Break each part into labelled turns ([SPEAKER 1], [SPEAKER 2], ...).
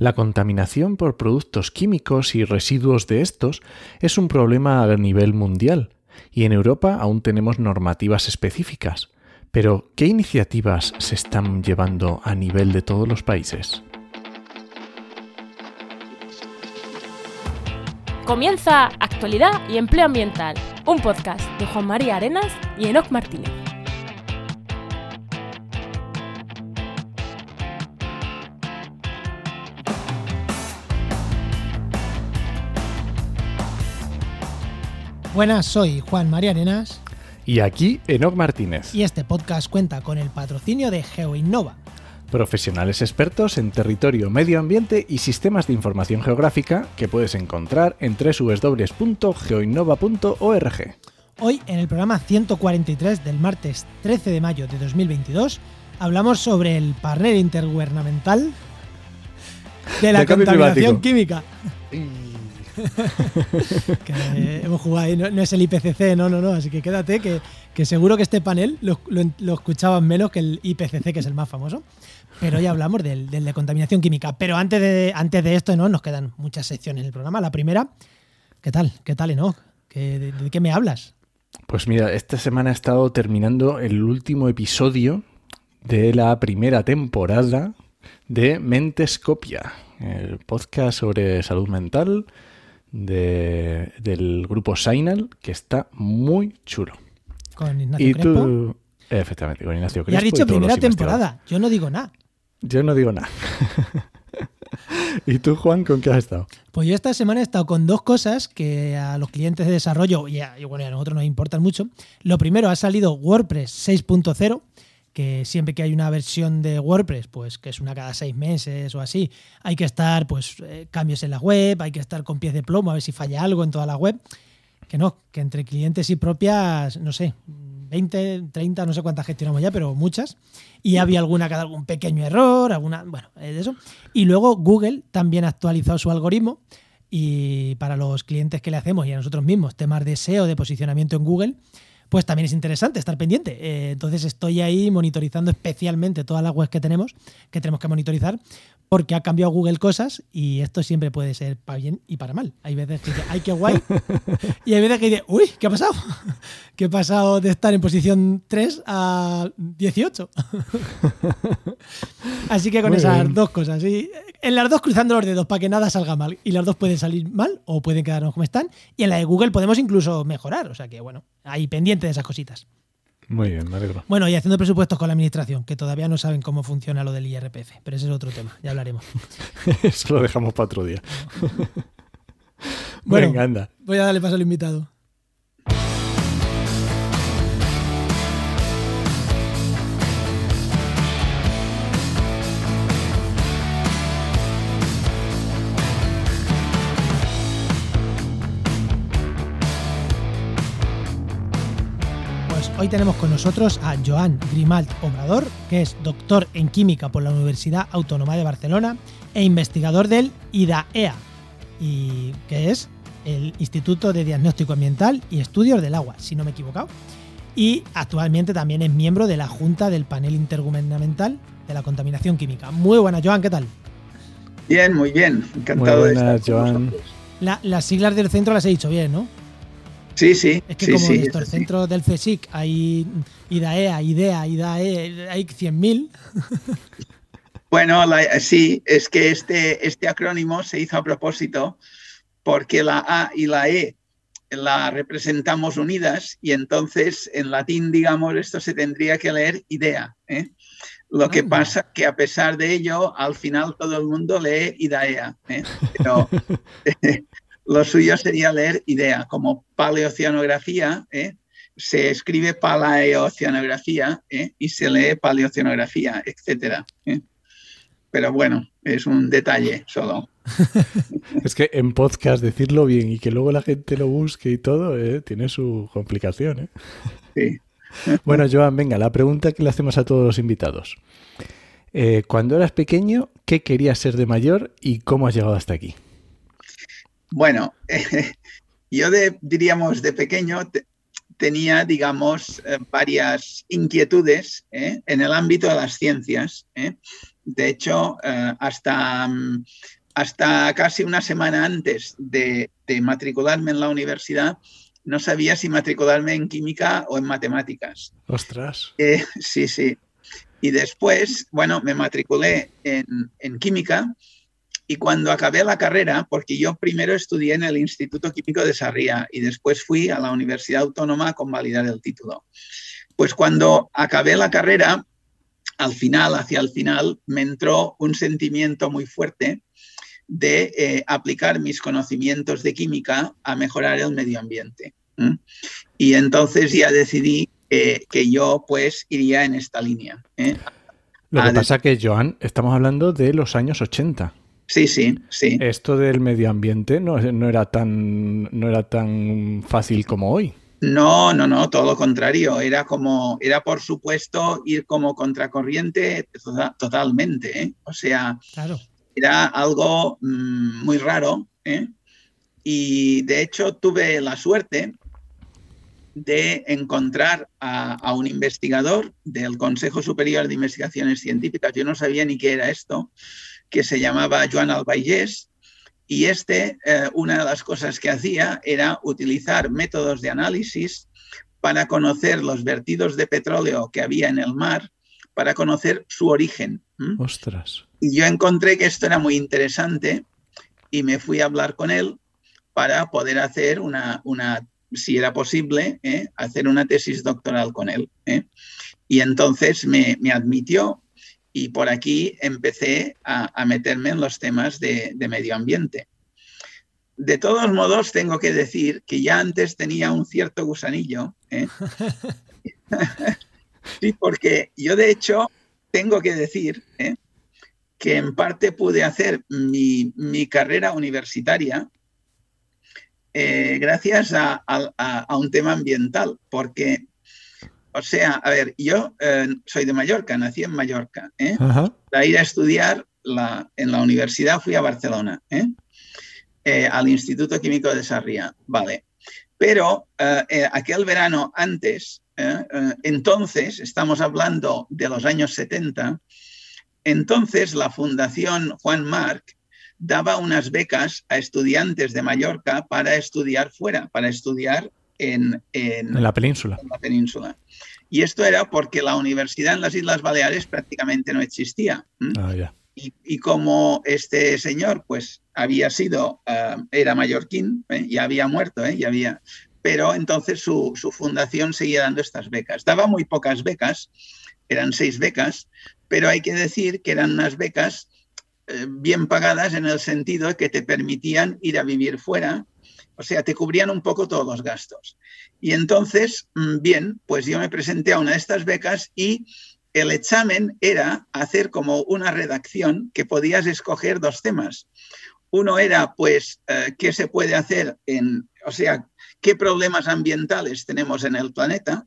[SPEAKER 1] La contaminación por productos químicos y residuos de estos es un problema a nivel mundial, y en Europa aún tenemos normativas específicas. Pero, ¿qué iniciativas se están llevando a nivel de todos los países?
[SPEAKER 2] Comienza Actualidad y Empleo Ambiental, un podcast de Juan María Arenas y Enoc Martínez.
[SPEAKER 3] Buenas, soy Juan María Arenas.
[SPEAKER 1] Y aquí Enoc Martínez.
[SPEAKER 3] Y este podcast cuenta con el patrocinio de GeoInnova.
[SPEAKER 1] Profesionales expertos en territorio, medio ambiente y sistemas de información geográfica que puedes encontrar en www.geoinnova.org.
[SPEAKER 3] Hoy, en el programa 143 del martes 13 de mayo de 2022, hablamos sobre el panel intergubernamental de la contaminación química. que hemos jugado ahí, no, es el IPCC, no, no, no, así que quédate que, seguro que este panel lo, escuchaban menos que el IPCC, que es el más famoso. Pero ya hablamos del, de contaminación química. Pero antes de, antes de esto, ¿no? Nos quedan muchas secciones en el programa. La primera, ¿qué tal? ¿Qué tal, Enoch? de, de, qué me hablas?
[SPEAKER 1] Pues mira, esta semana he estado terminando el último episodio de la primera temporada de Mentescopia, el podcast sobre salud mental de, del grupo Signal, que está muy chulo.
[SPEAKER 3] Con Ignacio y Tú,
[SPEAKER 1] efectivamente, con Ignacio Crespo.
[SPEAKER 3] Ya has dicho primera temporada, yo no digo nada.
[SPEAKER 1] Yo no digo nada. ¿Y tú, Juan, con qué has estado?
[SPEAKER 3] Pues yo esta semana he estado con dos cosas que a los clientes de desarrollo y a, y bueno, a nosotros nos importan mucho. Lo primero, ha salido WordPress 6.0 que siempre que hay una versión de WordPress, pues que es una cada seis meses o así, hay que estar, pues, eh, cambios en la web, hay que estar con pies de plomo a ver si falla algo en toda la web. Que no, que entre clientes y propias, no sé, 20, 30, no sé cuántas gestionamos ya, pero muchas. Y había alguna que algún pequeño error, alguna, bueno, de eso. Y luego Google también ha actualizado su algoritmo y para los clientes que le hacemos y a nosotros mismos, temas de SEO, de posicionamiento en Google, pues también es interesante estar pendiente. Eh, entonces estoy ahí monitorizando especialmente todas las webs que tenemos, que tenemos que monitorizar, porque ha cambiado Google cosas y esto siempre puede ser para bien y para mal. Hay veces que dice, ¡ay, qué guay! y hay veces que dice, ¡uy, qué ha pasado! que he pasado de estar en posición 3 a 18. Así que con esas dos cosas. Y en las dos cruzando los dedos para que nada salga mal. Y las dos pueden salir mal o pueden quedarnos como están. Y en la de Google podemos incluso mejorar. O sea que, bueno, ahí pendiente de esas cositas.
[SPEAKER 1] Muy bien, me alegro.
[SPEAKER 3] Bueno, y haciendo presupuestos con la administración, que todavía no saben cómo funciona lo del IRPF, pero ese es otro tema, ya hablaremos.
[SPEAKER 1] Eso lo dejamos para otro día.
[SPEAKER 3] bueno, Venga, anda. Voy a darle paso al invitado. Hoy tenemos con nosotros a Joan Grimalt Obrador, que es doctor en química por la Universidad Autónoma de Barcelona e investigador del IDAEA, y que es el Instituto de Diagnóstico Ambiental y Estudios del Agua, si no me he equivocado. Y actualmente también es miembro de la Junta del Panel Intergubernamental de la Contaminación Química. Muy buena, Joan, ¿qué tal?
[SPEAKER 4] Bien, muy bien. Encantado
[SPEAKER 1] de estar Joan.
[SPEAKER 3] las siglas del centro las he dicho bien, ¿no?
[SPEAKER 4] Sí, sí.
[SPEAKER 3] Es que
[SPEAKER 4] sí,
[SPEAKER 3] como
[SPEAKER 4] sí,
[SPEAKER 3] en el centro del CSIC hay IDAEA, IDEA, IDAE, hay 100.000.
[SPEAKER 4] Bueno, sí, es que este, este acrónimo se hizo a propósito porque la A y la E la representamos unidas y entonces en latín, digamos, esto se tendría que leer idea. ¿eh? Lo que pasa que a pesar de ello, al final todo el mundo lee IDAEA. ¿eh? Pero, lo suyo sería leer idea, como paleoceanografía, ¿eh? se escribe paleoceanografía ¿eh? y se lee paleoceanografía, etc. ¿eh? Pero bueno, es un detalle solo.
[SPEAKER 1] es que en podcast decirlo bien y que luego la gente lo busque y todo, tiene su complicación.
[SPEAKER 4] Sí.
[SPEAKER 1] Bueno, Joan, venga, la pregunta que le hacemos a todos los invitados. cuando eras pequeño, ¿qué querías ser de mayor y cómo has llegado hasta aquí?
[SPEAKER 4] Bueno, yo de, diríamos de pequeño tenía, digamos, eh, varias inquietudes ¿eh? en el ámbito de las ciencias. ¿eh? De hecho, hasta, mm, hasta casi una semana antes de, matricularme en la universidad, no sabía si matricularme en química o en matemáticas.
[SPEAKER 1] Ostras.
[SPEAKER 4] Eh, sí, sí. Y después, bueno, me matriculé en, en, química y cuando acabé la carrera, porque yo primero estudié en el Instituto Químico de Sarria y después fui a la Universidad Autónoma a convalidar el título. Pues cuando acabé la carrera, al final, hacia el final, me entró un sentimiento muy fuerte de eh, aplicar mis conocimientos de química a mejorar el medio ambiente. Y entonces ya decidí que yo pues iría en esta línea. ¿eh?
[SPEAKER 1] Lo que pasa que, Joan, estamos hablando de los años 80.
[SPEAKER 4] Sí, sí, sí.
[SPEAKER 1] Esto del medio ambiente no, no, era, tan, no era tan fácil como hoy.
[SPEAKER 4] No, no, no, todo lo contrario. Era como, era por supuesto ir como contracorriente totalmente. ¿eh? O sea, era algo mm, muy raro. ¿eh? Y de hecho tuve la suerte de encontrar a, un investigador del Consejo Superior de Investigaciones Científicas. Yo no sabía ni qué era esto, que se llamaba Joan Albayés y este, eh, una de las cosas que hacía era utilizar métodos de análisis para conocer los vertidos de petróleo que había en el mar, para conocer su origen.
[SPEAKER 1] Ostras.
[SPEAKER 4] Y yo encontré que esto era muy interesante y me fui a hablar con él para poder hacer una, una si era posible, ¿eh? hacer una tesis doctoral con él. ¿eh? Y entonces me, me admitió y por aquí empecé a, meterme en los temas de, medio ambiente. De todos modos, tengo que decir que ya antes tenía un cierto gusanillo. ¿eh? sí, porque yo de hecho tengo que decir ¿eh? que en parte pude hacer mi, carrera universitaria eh, gracias a, un tema ambiental, porque o sea, a ver, yo eh, soy de Mallorca, nací en Mallorca. ¿eh? Para ir a estudiar en la universidad fui a Barcelona, ¿eh? ¿eh? al Instituto Químico de Sarria. Vale. Pero aquel verano antes, entonces, estamos hablando de los años 70, entonces la Fundación Juan Marc daba unas becas a estudiantes de Mallorca para estudiar fuera, para estudiar en,
[SPEAKER 1] la península.
[SPEAKER 4] En la península. Y esto era porque la universidad en las Islas Baleares prácticamente no existía.
[SPEAKER 1] Ah,
[SPEAKER 4] y, como este señor, pues había sido, eh, era mallorquín, ¿eh? ya había muerto, ¿eh? ya había, pero entonces su, su, fundación seguía dando estas becas. Daba muy pocas becas, eran seis becas, pero hay que decir que eran unas becas bien pagadas en el sentido de que te permitían ir a vivir fuera o sea, te cubrían un poco todos los gastos. Y entonces, mm, bien, pues yo me presenté a una de estas becas y el examen era hacer como una redacción que podías escoger dos temas. Uno era, pues, eh, qué se puede hacer en, o sea, qué problemas ambientales tenemos en el planeta.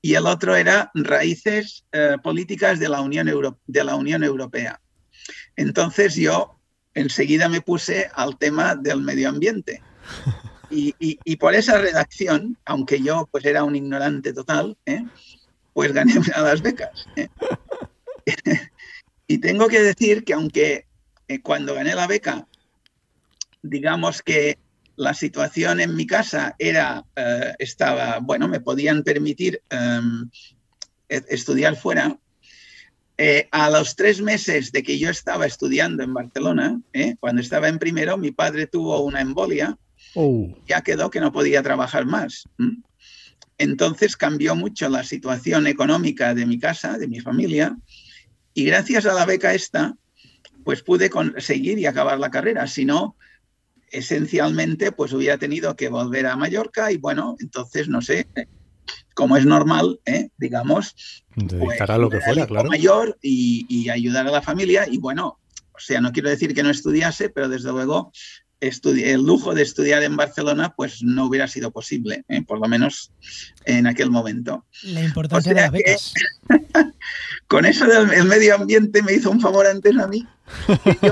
[SPEAKER 4] Y el otro era raíces eh, políticas de la, Unión de la Unión Europea. Entonces yo enseguida me puse al tema del medio ambiente. Y, por esa redacción, aunque yo pues era un ignorante total, ¿eh? pues gané las becas. ¿eh? y tengo que decir que aunque eh, cuando gané la beca, digamos que la situación en mi casa era, estaba, bueno, me podían permitir em, e, estudiar fuera, a los tres meses de que yo estaba estudiando en Barcelona, cuando estaba en primero, mi padre tuvo una embolia
[SPEAKER 1] Oh.
[SPEAKER 4] Ya quedó que no podía trabajar más. Entonces cambió mucho la situación económica de mi casa, de mi familia, y gracias a la beca esta, pues pude conseguir y acabar la carrera. Si no, esencialmente, pues hubiera tenido que volver a Mallorca y bueno, entonces no sé, como es normal, ¿eh? digamos,
[SPEAKER 1] dedicar a lo que fuera, claro.
[SPEAKER 4] Mayor y, y ayudar a la familia y bueno, o sea, no quiero decir que no estudiase, pero desde luego el lujo de estudiar en Barcelona pues no hubiera sido posible, ¿eh? por lo menos en aquel momento.
[SPEAKER 3] La importancia de las becas.
[SPEAKER 4] con eso del medio ambiente me hizo un favor antes a mí.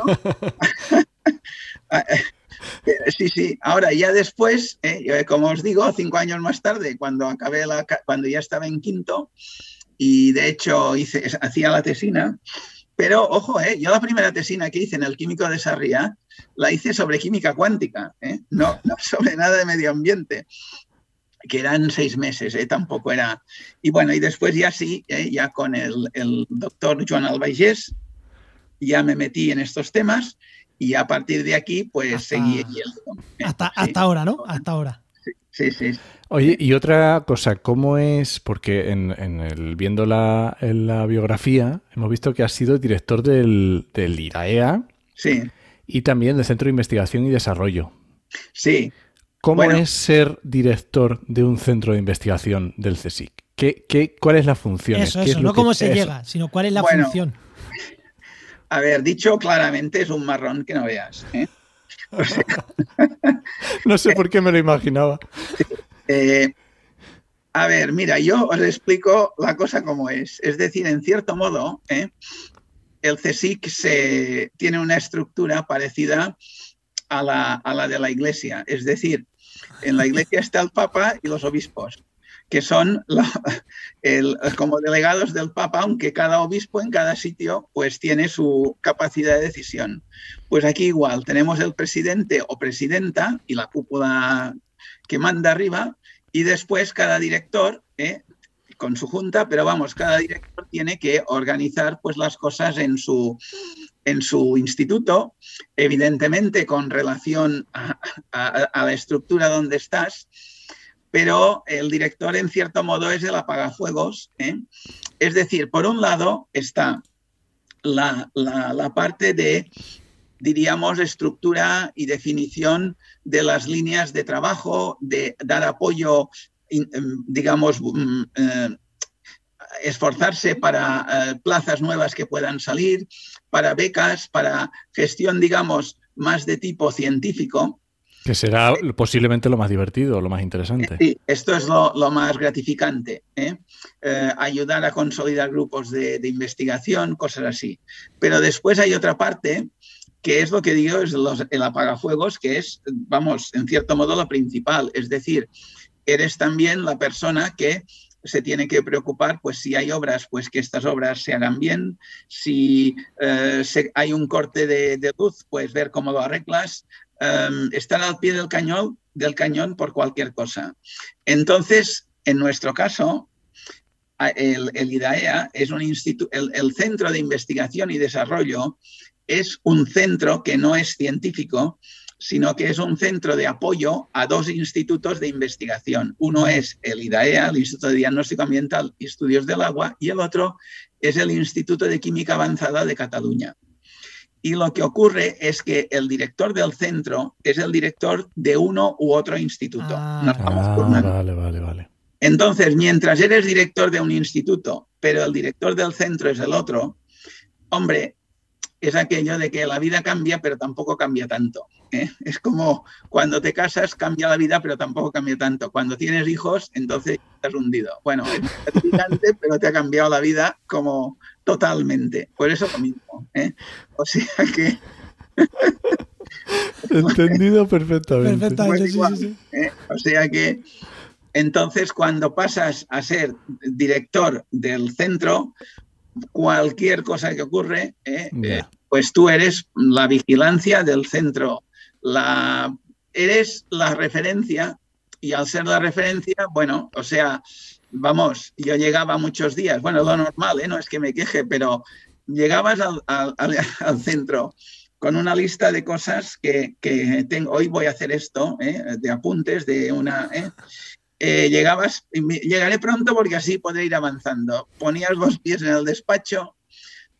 [SPEAKER 4] sí, sí. Ahora ya después, ¿eh? como os digo, cinco años más tarde, cuando acabé la, cuando ya estaba en quinto y de hecho hice, hacía la tesina, Pero, ojo, ¿eh? yo la primera tesina que hice en el Químico de Sarriá la hice sobre química cuántica, ¿eh? no, no sobre nada de medio ambiente que eran seis meses, ¿eh? tampoco era. Y bueno, y después ya sí, ¿eh? ya con el, el, doctor Joan Albaigés, ya me metí en estos temas y a partir de aquí, pues hasta, seguí yendo.
[SPEAKER 3] ¿eh? Hasta, sí. hasta ahora, ¿no? Hasta ahora.
[SPEAKER 4] Sí, sí. sí.
[SPEAKER 1] Oye, y otra cosa, ¿cómo es? Porque en, en el, viendo la, en la, biografía hemos visto que has sido director del, del IRAEA
[SPEAKER 4] sí.
[SPEAKER 1] y también del Centro de Investigación y Desarrollo.
[SPEAKER 4] Sí,
[SPEAKER 1] ¿Cómo bueno, es ser director de un centro de investigación del CSIC? ¿Qué, qué, cuál es la función?
[SPEAKER 3] Eso, eso, no cómo se eso? llega, sino cuál es la
[SPEAKER 4] bueno,
[SPEAKER 3] función.
[SPEAKER 4] A ver, dicho claramente, es un marrón que no veas. ¿eh?
[SPEAKER 1] O sea, no sé por qué me lo imaginaba.
[SPEAKER 4] Eh, a ver, mira, yo os explico la cosa como es. Es decir, en cierto modo, ¿eh? el CSIC se, tiene una estructura parecida a la, a la de la iglesia. Es decir, en la iglesia está el Papa y los obispos, que son como delegados del Papa, aunque cada obispo en cada sitio pues tiene su capacidad de decisión. Pues aquí igual, tenemos el presidente o presidenta y la cúpula que manda arriba, y después cada director, ¿eh? con su junta, pero vamos, cada director tiene que organizar pues las cosas en su, en su instituto, evidentemente con relación a, la estructura donde estás, pero el director en cierto modo es el apagafuegos. ¿eh? Es decir, por un lado está la, la, parte de, diríamos, estructura y definición de las líneas de trabajo, de dar apoyo, digamos, eh, esforzarse para eh, plazas nuevas que puedan salir, para becas, para gestión, digamos, más de tipo científico.
[SPEAKER 1] Que será posiblemente lo más divertido, lo más interesante.
[SPEAKER 4] Sí, esto es lo, lo más gratificante. ¿eh? Eh, ayudar a consolidar grupos de, de, investigación, cosas así. Pero después hay otra parte que es lo que digo, es los, el apagafuegos, que es, vamos, en cierto modo lo principal. Es decir, eres también la persona que se tiene que preocupar, pues si hay obras, pues que estas obras se hagan bien, si eh, hay un corte de, luz, pues ver cómo lo arreglas, um, estar al pie del cañón, del cañón por cualquier cosa. Entonces, en nuestro caso, el, el IDAEA es un instituto, el Centro de Investigación y Desarrollo es un centro que no es científico, sino que es un centro de apoyo a dos institutos de investigación. Uno es el IDAEA, el Instituto de Diagnóstico Ambiental y Estudios del Agua, y el otro es el Instituto de Química Avanzada de Cataluña. Y lo que ocurre es que el director del centro es el director de uno u otro instituto.
[SPEAKER 3] Ah,
[SPEAKER 4] por una-
[SPEAKER 1] vale, vale, vale.
[SPEAKER 4] Entonces, mientras eres director de un instituto, pero el director del centro es el otro, hombre, es aquello de que la vida cambia, pero tampoco cambia tanto. ¿eh? Es como cuando te casas, cambia la vida, pero tampoco cambia tanto. Cuando tienes hijos, entonces estás hundido. Bueno, es gratificante, pero te ha cambiado la vida como totalmente. Por eso lo mismo. ¿eh? O sea que.
[SPEAKER 1] Entendido perfectamente.
[SPEAKER 3] Perfectamente, sí,
[SPEAKER 4] igual,
[SPEAKER 3] sí, sí.
[SPEAKER 4] ¿eh? O sea que. Entonces, cuando pasas a ser director del centro, cualquier cosa que ocurre, ¿eh? Eh, pues tú eres la vigilancia del centro, la, eres la referencia y al ser la referencia, bueno, o sea, vamos, yo llegaba muchos días, bueno, lo normal, ¿eh? no es que me queje, pero llegabas al, al, al, al centro con una lista de cosas que, que tengo, hoy voy a hacer esto, ¿eh? de apuntes, de una... ¿eh? Eh, llegabas, llegaré pronto porque así podré ir avanzando. Ponías los pies en el despacho,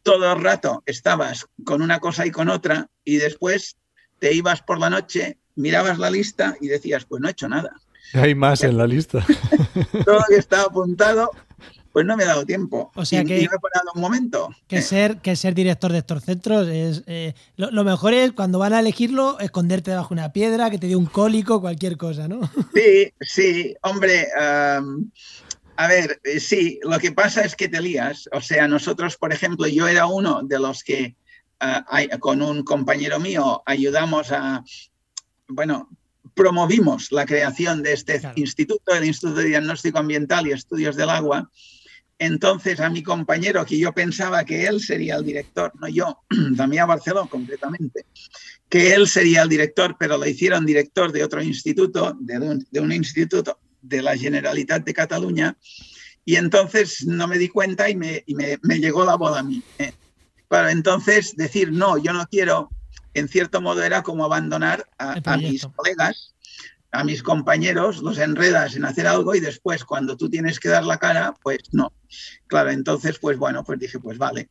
[SPEAKER 4] todo el rato estabas con una cosa y con otra, y después te ibas por la noche, mirabas la lista y decías, pues no he hecho nada.
[SPEAKER 1] Hay más en la lista.
[SPEAKER 4] Todo lo que estaba apuntado, pues no me he dado tiempo.
[SPEAKER 3] O sea
[SPEAKER 4] y,
[SPEAKER 3] que,
[SPEAKER 4] y no he parado un momento.
[SPEAKER 3] Que ser, que ser director de estos centros es. Eh, lo, lo, mejor es cuando van a elegirlo, esconderte debajo de una piedra, que te dé un cólico, cualquier cosa, ¿no?
[SPEAKER 4] Sí, sí, hombre. Um, a ver, sí, lo que pasa es que te lías. O sea, nosotros, por ejemplo, yo era uno de los que uh, con un compañero mío ayudamos a, bueno, promovimos la creación de este claro. instituto, el Instituto de Diagnóstico Ambiental y Estudios del Agua, entonces a mi compañero, que yo pensaba que él sería el director, no yo, Damián Barceló completamente, que él sería el director, pero lo hicieron director de otro instituto, de un, de un instituto de la Generalitat de Cataluña, y entonces no me di cuenta y me, y me, me llegó la boda a mí. ¿eh? Para entonces decir, no, yo no quiero, en cierto modo era como abandonar a, a mis colegas a mis compañeros, los enredas en hacer algo y después cuando tú tienes que dar la cara, pues no. Claro, entonces, pues bueno, pues dije, pues vale.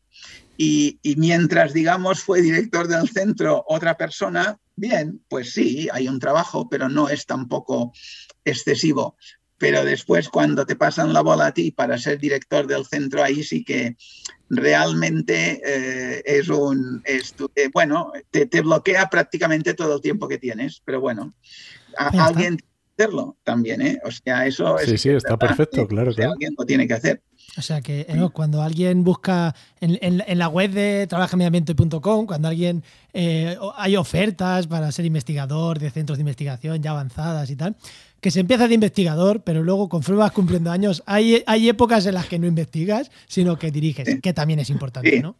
[SPEAKER 4] Y, y, mientras, digamos, fue director del centro otra persona, bien, pues sí, hay un trabajo, pero no es tampoco excesivo. Pero después, cuando te pasan la bola a ti para ser director del centro, ahí sí que realmente eh, es un, eh, bueno, te, te, bloquea prácticamente todo el tiempo que tienes, pero bueno, a, alguien tiene que hacerlo también, ¿eh? O sea, eso
[SPEAKER 1] sí,
[SPEAKER 4] es...
[SPEAKER 1] Sí, está verdad, perfecto, claro,
[SPEAKER 4] o sea,
[SPEAKER 1] claro.
[SPEAKER 4] Alguien lo tiene que hacer.
[SPEAKER 3] O sea que eh, cuando alguien busca en, en, en la web de trabajamediambiente.com, cuando alguien eh, hay ofertas para ser investigador de centros de investigación ya avanzadas y tal, que se empieza de investigador, pero luego conforme vas cumpliendo años, hay, hay épocas en las que no investigas, sino que diriges, sí. que también es importante,
[SPEAKER 4] sí.
[SPEAKER 3] ¿no?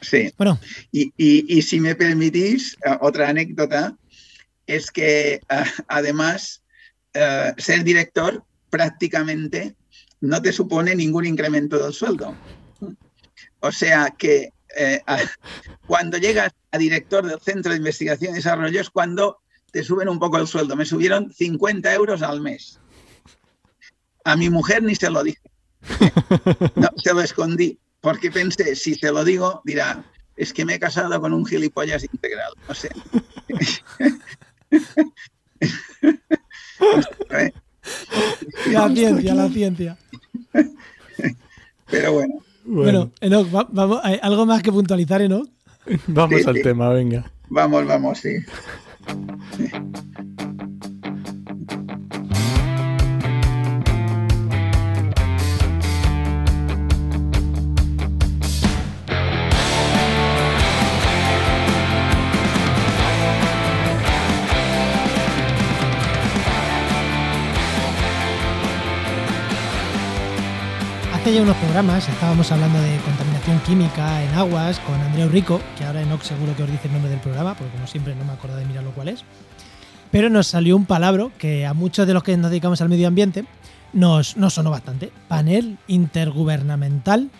[SPEAKER 4] Sí. Bueno. Y, y, y, si me permitís, uh, otra anécdota es que uh, además uh, ser director prácticamente no te supone ningún incremento del sueldo. O sea que eh, a, cuando llegas a director del Centro de Investigación y Desarrollo es cuando te suben un poco el sueldo. Me subieron 50 euros al mes. A mi mujer ni se lo dije. No, se lo escondí, porque pensé, si se lo digo, dirá, es que me he casado con un gilipollas integral. O sea.
[SPEAKER 3] La ciencia, la ciencia.
[SPEAKER 4] Pero bueno.
[SPEAKER 3] Bueno, Enoch, va, vamos, ¿hay algo más que puntualizar, Enoch?
[SPEAKER 1] Vamos sí, al sí. tema, venga.
[SPEAKER 4] Vamos, vamos, sí.
[SPEAKER 3] Hace ya unos programas estábamos hablando de contaminación química en aguas con Andreu Rico, que ahora Enoch seguro que os dice el nombre del programa, porque como siempre no me acuerdo de mirarlo cuál es. Pero nos salió un palabra que a muchos de los que nos dedicamos al medio ambiente nos sonó bastante. Panel intergubernamental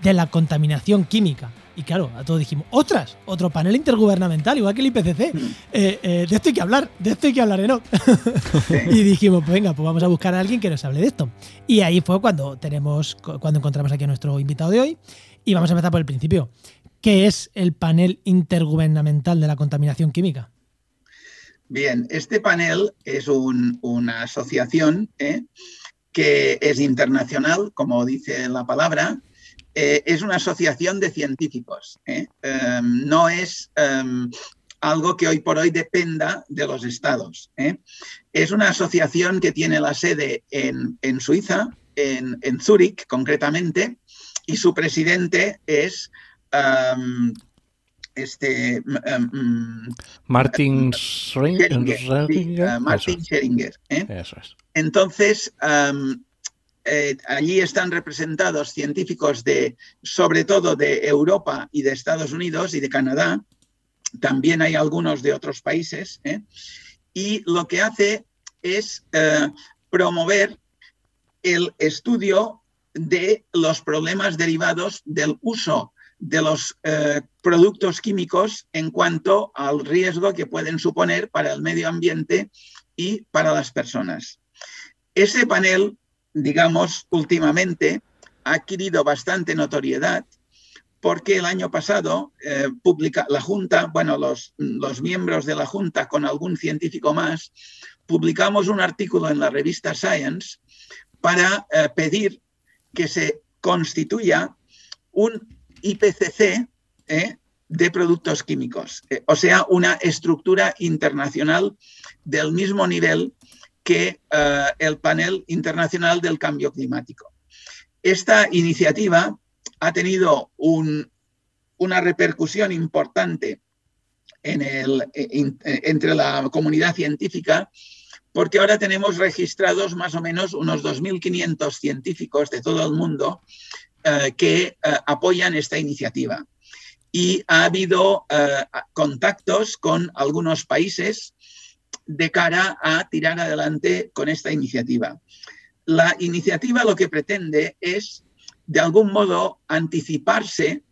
[SPEAKER 3] de la contaminación química. Y claro, a todos dijimos, ¡otras! Otro panel intergubernamental, igual que el IPCC. Eh, eh, de esto hay que hablar, de esto hay que hablar, ¿no? y dijimos, pues venga, pues vamos a buscar a alguien que nos hable de esto. Y ahí fue cuando tenemos, cuando encontramos aquí a nuestro invitado de hoy. Y vamos a empezar por el principio. ¿Qué es el panel intergubernamental de la contaminación química?
[SPEAKER 4] Bien, este panel es un, una asociación ¿eh? que es internacional, como dice la palabra, eh, es una asociación de científicos. ¿eh? Um, no es um, algo que hoy por hoy dependa de los estados. ¿eh? Es una asociación que tiene la sede en, en Suiza, en, en, Zúrich concretamente, y su presidente es um, este,
[SPEAKER 1] Martin
[SPEAKER 4] Scheringer. Sí, uh, Martin Scheringer.
[SPEAKER 1] Eso es.
[SPEAKER 4] Entonces, eh, allí están representados científicos de, sobre todo de Europa y de Estados Unidos y de Canadá. También hay algunos de otros países. ¿eh? Y lo que hace es eh, promover el estudio de los problemas derivados del uso de los productos químicos en cuanto al riesgo que pueden suponer para el medio ambiente y para las personas. Ese panel digamos, últimamente ha adquirido bastante notoriedad porque el año pasado eh, publica la Junta, bueno, los, los, miembros de la Junta con algún científico más, publicamos un artículo en la revista Science para eh, pedir que se constituya un IPCC eh, de productos químicos, o sea, una estructura internacional del mismo nivel que uh, el panel internacional del cambio climático. Esta iniciativa ha tenido un, una repercusión importante el, en, entre la comunidad científica porque ahora tenemos registrados más o menos unos 2.500 científicos de todo el mundo eh, que eh, apoyan esta iniciativa. Y ha habido eh, contactos con algunos países de cara a tirar adelante con esta iniciativa. La iniciativa lo que pretende es, de algún modo, anticiparse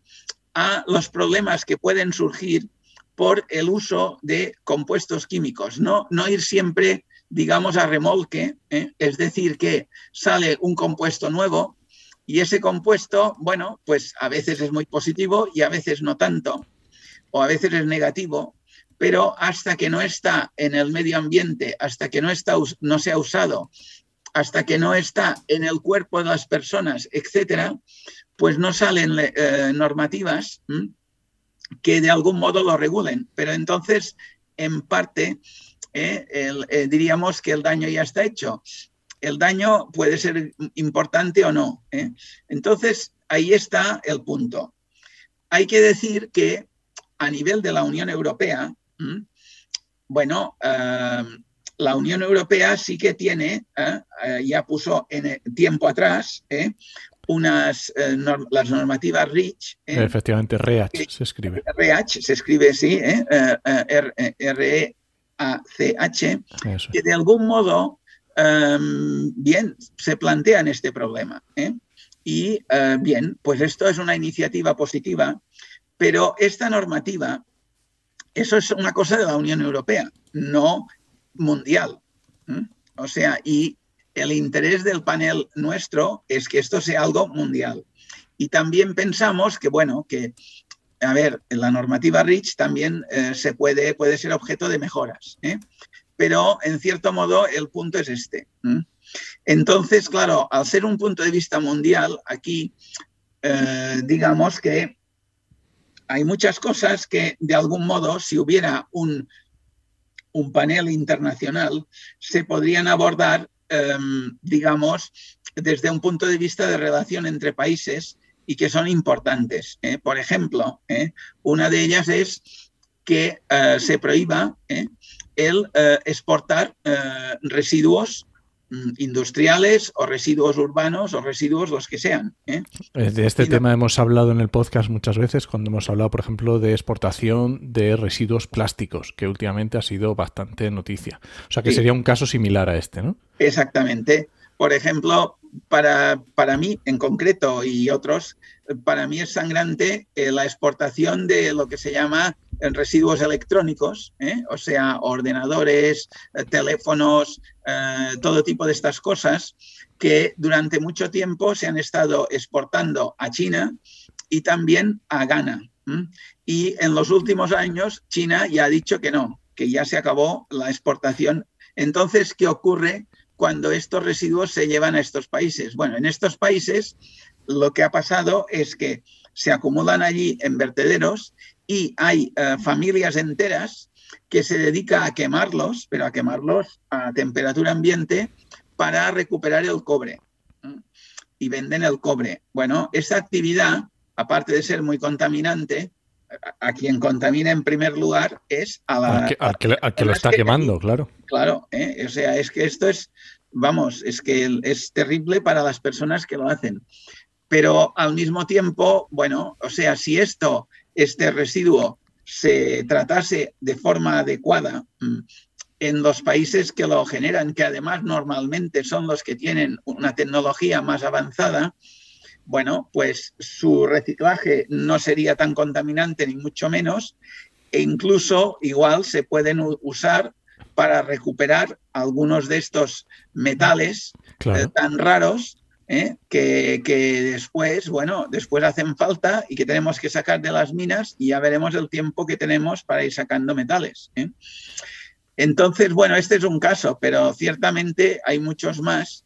[SPEAKER 4] a los problemas que pueden surgir por el uso de compuestos químicos, no, no ir siempre, digamos, a remolque, ¿eh? es decir, que sale un compuesto nuevo y ese compuesto, bueno, pues a veces es muy positivo y a veces no tanto, o a veces es negativo, pero hasta que no está en el medio ambiente, hasta que no, está, no se ha usado, hasta que no está en el cuerpo de las personas, etcétera, pues no salen eh, normativas que de algún modo lo regulen. Pero entonces, en parte, eh, eh, diríamos que el daño ya está hecho. El daño puede ser importante o no. Entonces, ahí está el punto. Hay que decir que a nivel de la Unión Europea, bueno, la Unión Europea sí que tiene, ya puso en tiempo atrás, unas eh, las normativas REACH.
[SPEAKER 1] ¿eh? Efectivamente, REACH se escribe.
[SPEAKER 4] REACH se escribe, sí, ¿eh? R-E-A-C-H, que de algún modo, bien, se plantean este problema. Y bien, pues esto es una iniciativa positiva, pero esta normativa, eso es una cosa de la Unión Europea, no mundial. O sea, y el interés del panel nuestro es que esto sea algo mundial. Y también pensamos que, bueno, que, a ver, la normativa REACH también eh, se puede, puede ser objeto de mejoras, ¿eh? pero en cierto modo el punto es este. Entonces, claro, al ser un punto de vista mundial, aquí eh, digamos que hay muchas cosas que de algún modo, si hubiera un, un panel internacional, se podrían abordar Em, digamos, desde un punto de vista de relación entre países y que son importantes. ¿eh? Por ejemplo, ¿eh? una de ellas es que eh, se prohíba el exportar residuos industriales o residuos urbanos o residuos los que sean.
[SPEAKER 1] De este tema hemos hablado en el podcast muchas veces cuando hemos hablado, por ejemplo, de exportación de residuos plásticos, que últimamente ha sido bastante noticia. O sea que sería un caso similar a este, ¿no?
[SPEAKER 4] Exactamente. Por ejemplo, para, para mí en concreto y otros, para mí es sangrante eh, la exportación de lo que se llama eh, residuos electrónicos, ¿eh? o sea, ordenadores, teléfonos, todo tipo de estas cosas que durante mucho tiempo se han estado exportando a China y también a Ghana. Y en los últimos años China ya ha dicho que no, que ya se acabó la exportación. Entonces, ¿qué ocurre? cuando estos residuos se llevan a estos países. Bueno, en estos países lo que ha pasado es que se acumulan allí en vertederos y hay eh, familias enteras que se dedican a quemarlos, pero a quemarlos a temperatura ambiente para recuperar el cobre. Y venden el cobre. Bueno, esa actividad, aparte de ser muy contaminante, a, quien contamina en primer lugar es a
[SPEAKER 1] la... Al que, lo está quemando, claro.
[SPEAKER 4] Claro, ¿eh? o sea, es que esto es, vamos, es que es terrible para las personas que lo hacen. Pero al mismo tiempo, bueno, o sea, si esto, este residuo, se tratase de forma adecuada mm, en los países que lo generan, que además normalmente son los que tienen una tecnología más avanzada, bueno, pues su reciclaje no sería tan contaminante ni mucho menos e incluso igual se pueden usar para recuperar algunos de estos metales eh, tan raros ¿eh? que, después, bueno, después hacen falta y que tenemos que sacar de las minas y ya veremos el tiempo que tenemos para ir sacando metales. ¿eh? Entonces, bueno, este es un caso, pero ciertamente hay muchos más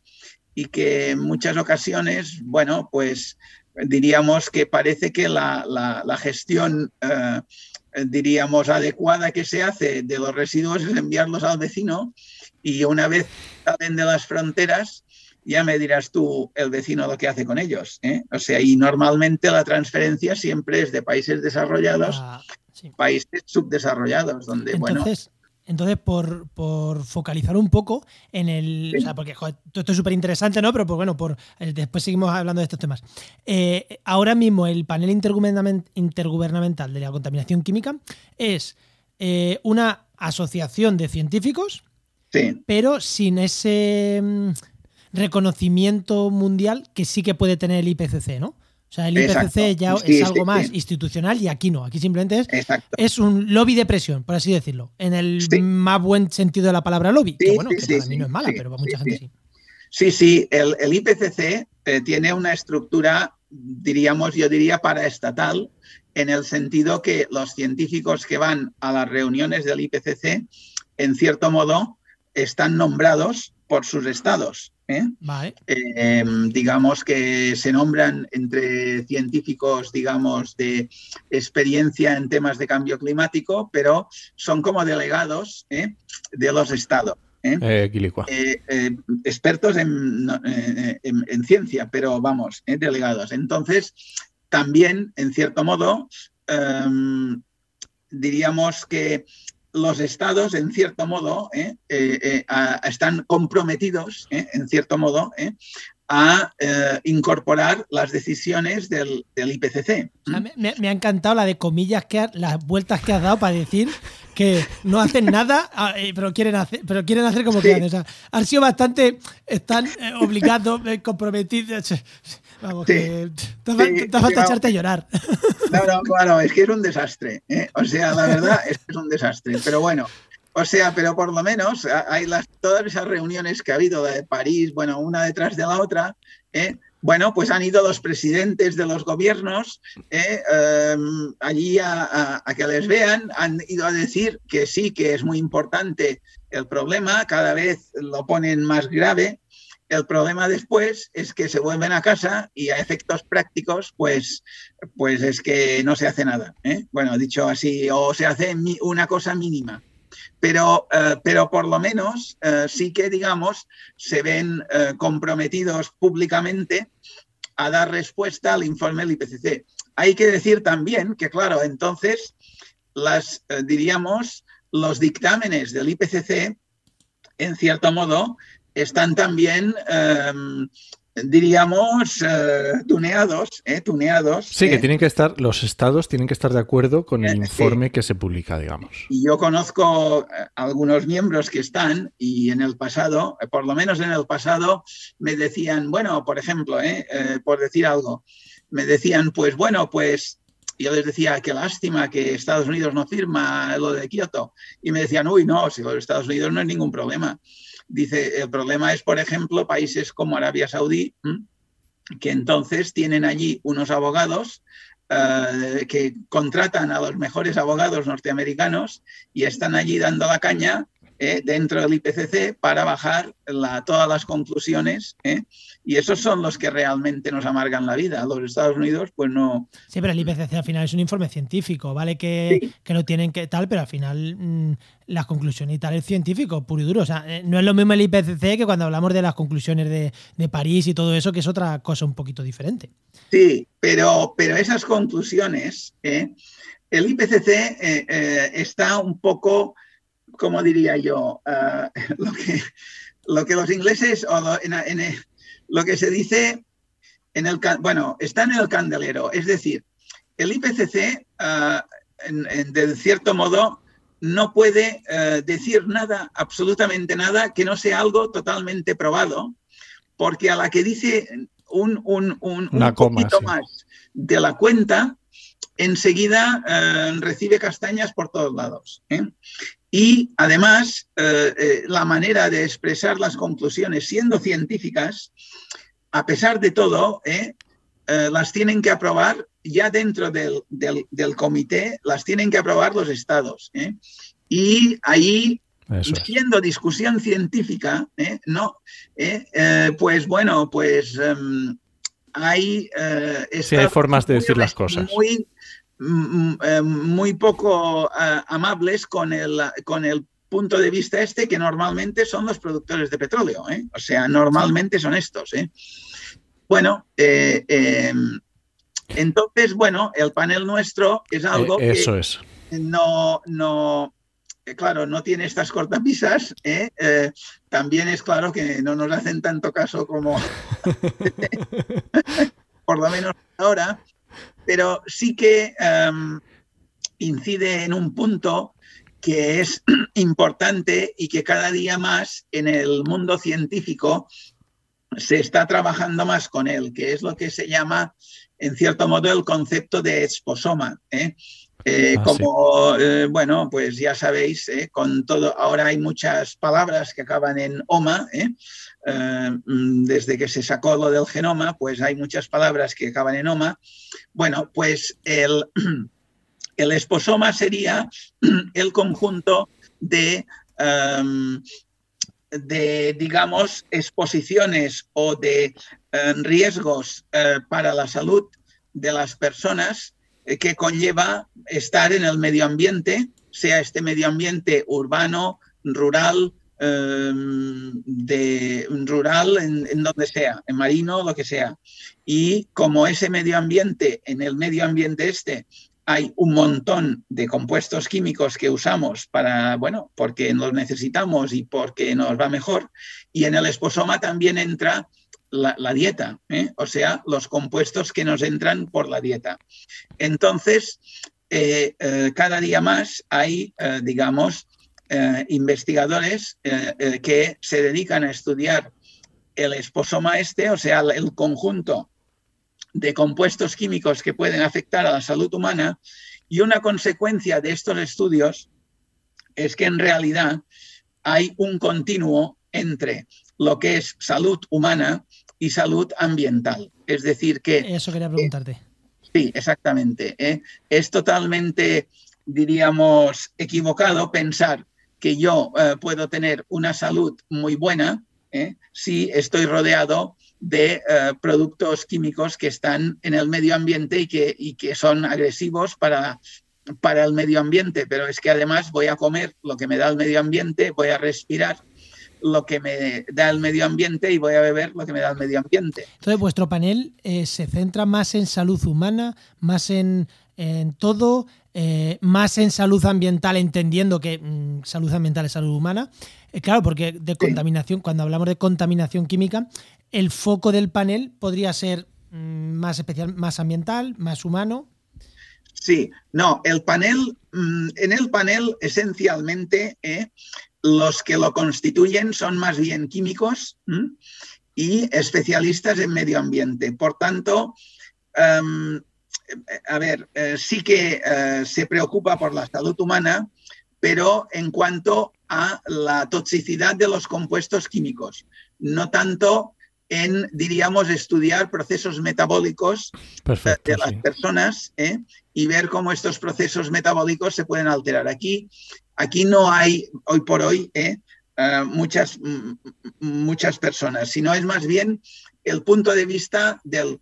[SPEAKER 4] y que en muchas ocasiones, bueno, pues diríamos que parece que la, gestión, eh, diríamos, adecuada que se hace de los residuos es enviarlos al vecino y una vez salen de las fronteras, ya me dirás tú el vecino lo que hace con ellos. ¿eh? O sea, y normalmente la transferencia siempre es de países desarrollados, a ah, países subdesarrollados, donde,
[SPEAKER 3] Entonces, Entonces, por, focalizar un poco en el. O sea, porque esto es súper interesante, ¿no? Pero pues bueno, por, eh, después seguimos hablando de estos temas. Eh, ahora mismo, el panel intergubernamental de la contaminación química es eh, una asociación de científicos, pero sin ese mm, reconocimiento mundial que sí que puede tener el IPCC, ¿no? O sea, el IPCC ya es algo más institucional y aquí no. Aquí simplemente es, es, un lobby de presión, por así decirlo. En el más buen sentido de la palabra lobby. que bueno, que para mí no es mala, pero para mucha gente sí.
[SPEAKER 4] Sí, sí, el, IPCC eh, tiene una estructura, diríamos, yo diría, paraestatal, en el sentido que los científicos que van a las reuniones del IPCC, en cierto modo, están nombrados por sus estados. ¿eh? Em, digamos que se nombran entre científicos, digamos, de experiencia en temas de cambio climático, pero son como delegados ¿eh? de los estados. ¿eh? expertos en, en, ciencia, pero vamos, delegados. Entonces, también, en cierto modo, em, diríamos que los estados, en cierto modo, ¿eh? Eh, eh, están comprometidos, en cierto modo, a incorporar las decisiones del, IPCC.
[SPEAKER 3] me, ha encantado la de comillas, que las vueltas que has dado para decir que no hacen nada, ah, pero quieren hacer, pero quieren hacer como que quieran. han sido bastante, están obligados, comprometidos. Vamos, que te, vas a echarte a llorar.
[SPEAKER 4] No, no, claro, es que es un desastre. ¿eh? O sea, la verdad es que es un desastre. Pero bueno, o sea, pero por lo menos hay las, todas esas reuniones que ha habido de París, bueno, una detrás de la otra, ¿eh? Bueno, pues han ido los presidentes de los gobiernos ¿eh? em, allí a, que les vean, han ido a decir que sí, que es muy importante el problema, cada vez lo ponen más grave, el problema después es que se vuelven a casa y a efectos prácticos, pues, pues es que no se hace nada. ¿eh? Bueno, dicho así, o se hace una cosa mínima. Pero, eh, pero por lo menos eh, sí que, digamos, se ven comprometidos públicamente a dar respuesta al informe del IPCC. Hay que decir también que, claro, entonces, las, diríamos, los dictámenes del IPCC, en cierto modo, están también, em, diríamos, eh, tuneados, eh, tuneados.
[SPEAKER 1] Sí, que
[SPEAKER 4] eh.
[SPEAKER 1] tienen que estar, los estados tienen que estar de acuerdo con el informe que se publica, digamos.
[SPEAKER 4] Y yo conozco algunos miembros que están y en el pasado, por lo menos en el pasado, me decían, bueno, por ejemplo, por decir algo, me decían, pues bueno, pues yo les decía, qué lástima que Estados Unidos no firma lo de Kioto. Y me decían, uy, no, si los Estados Unidos no es ningún problema. Dice, el problema es, por ejemplo, países como Arabia Saudí, que entonces tienen allí unos abogados eh, que contratan a los mejores abogados norteamericanos y están allí dando la caña eh, dentro del IPCC para bajar todas las conclusiones. ¿eh? Y esos son los que realmente nos amargan la vida. Los Estados Unidos, pues no.
[SPEAKER 3] Sí, pero el IPCC al final es un informe científico, ¿vale? Que, que lo tienen que tal, pero al final mm, las conclusiones y tal es científico, puro y duro. O sea, eh, no es lo mismo el IPCC que cuando hablamos de las conclusiones de, de París y todo eso, que es otra cosa un poquito diferente.
[SPEAKER 4] Sí, pero, pero esas conclusiones, el IPCC está un poco como diría yo, ah, lo, que, lo que los ingleses, o lo, en, lo que se dice en el, bueno, está en el candelero, es decir, el IPCC, uh, en, de cierto modo, no puede ah, decir nada, absolutamente nada, que no sea algo totalmente probado, porque a la que dice un, un, un, poquito más de la cuenta, enseguida recibe castañas por todos lados. ¿eh? Y además, eh, eh, la manera de expresar las conclusiones siendo científicas, a pesar de todo, eh, las tienen que aprobar ya dentro del, del, comité, las tienen que aprobar los estados. Y ahí, siendo discusión científica, no, pues bueno, pues em, hay...
[SPEAKER 1] sí, hay formas de decir las cosas.
[SPEAKER 4] Muy, muy poco eh, amables con el, con el punto de vista este que normalmente son los productores de petróleo. ¿eh? O sea, normalmente son estos. Bueno, em, entonces, bueno, el panel nuestro es algo
[SPEAKER 1] Eso que
[SPEAKER 4] no, no claro, no tiene estas cortapisas, también es claro que no nos hacen tanto caso como por lo menos ahora, pero sí que em, incide en un punto que es importante y que cada día más en el mundo científico se está trabajando más con él, que es lo que se llama, en cierto modo, el concepto de esposoma. ¿eh? Eh, ah, como, eh, bueno, pues ya sabéis, con todo, ahora hay muchas palabras que acaban en oma, mm, desde que se sacó lo del genoma, pues hay muchas palabras que acaban en oma. Bueno, pues el El esposoma sería el conjunto de, em, de digamos, exposiciones o de em, riesgos eh, para la salud de las personas eh, que conlleva estar en el medio ambiente, sea este medio ambiente urbano, rural, em, rural en, en, donde sea, en marino, lo que sea. Y como ese medio ambiente, en el medio ambiente este, hay un montón de compuestos químicos que usamos para, bueno, porque los necesitamos y porque nos va mejor. Y en el esposoma también entra la, dieta, ¿eh? o sea, los compuestos que nos entran por la dieta. Entonces, eh, eh, cada día más hay, digamos, investigadores que se dedican a estudiar el esposoma este, o sea, el conjunto de compuestos químicos que pueden afectar a la salud humana y una consecuencia de estos estudios es que en realidad hay un continuo entre lo que es salud humana y salud ambiental. Es decir, que...
[SPEAKER 3] Eso quería preguntarte.
[SPEAKER 4] sí, exactamente. ¿eh? Es totalmente, diríamos, equivocado pensar que yo eh, puedo tener una salud muy buena ¿eh? si estoy rodeado de eh, productos químicos que están en el medio ambiente y que, y que son agresivos para, para el medio ambiente, pero es que además voy a comer lo que me da el medio ambiente, voy a respirar lo que me da el medio ambiente y voy a beber lo que me da el medio ambiente.
[SPEAKER 3] Entonces, vuestro panel eh, se centra más en salud humana, más en, en todo, eh, más en salud ambiental, entendiendo que mm, salud ambiental es salud humana. claro, porque de contaminación, cuando hablamos de contaminación química, el foco del panel podría ser mm, más especial, más ambiental, más humano.
[SPEAKER 4] Sí, no, el panel, mm, en el panel esencialmente eh, los que lo constituyen son más bien químicos y especialistas en medio ambiente. Por tanto, em, a ver, eh, sí que eh, se preocupa por la salud humana, pero en cuanto a la toxicidad de los compuestos químicos, no tanto en, diríamos, estudiar procesos metabólicos de las personas ¿eh? y ver cómo estos procesos metabólicos se pueden alterar. Aquí, aquí no hay, hoy por hoy, ¿eh? Eh, muchas, muchas personas, sino es más bien el punto de vista del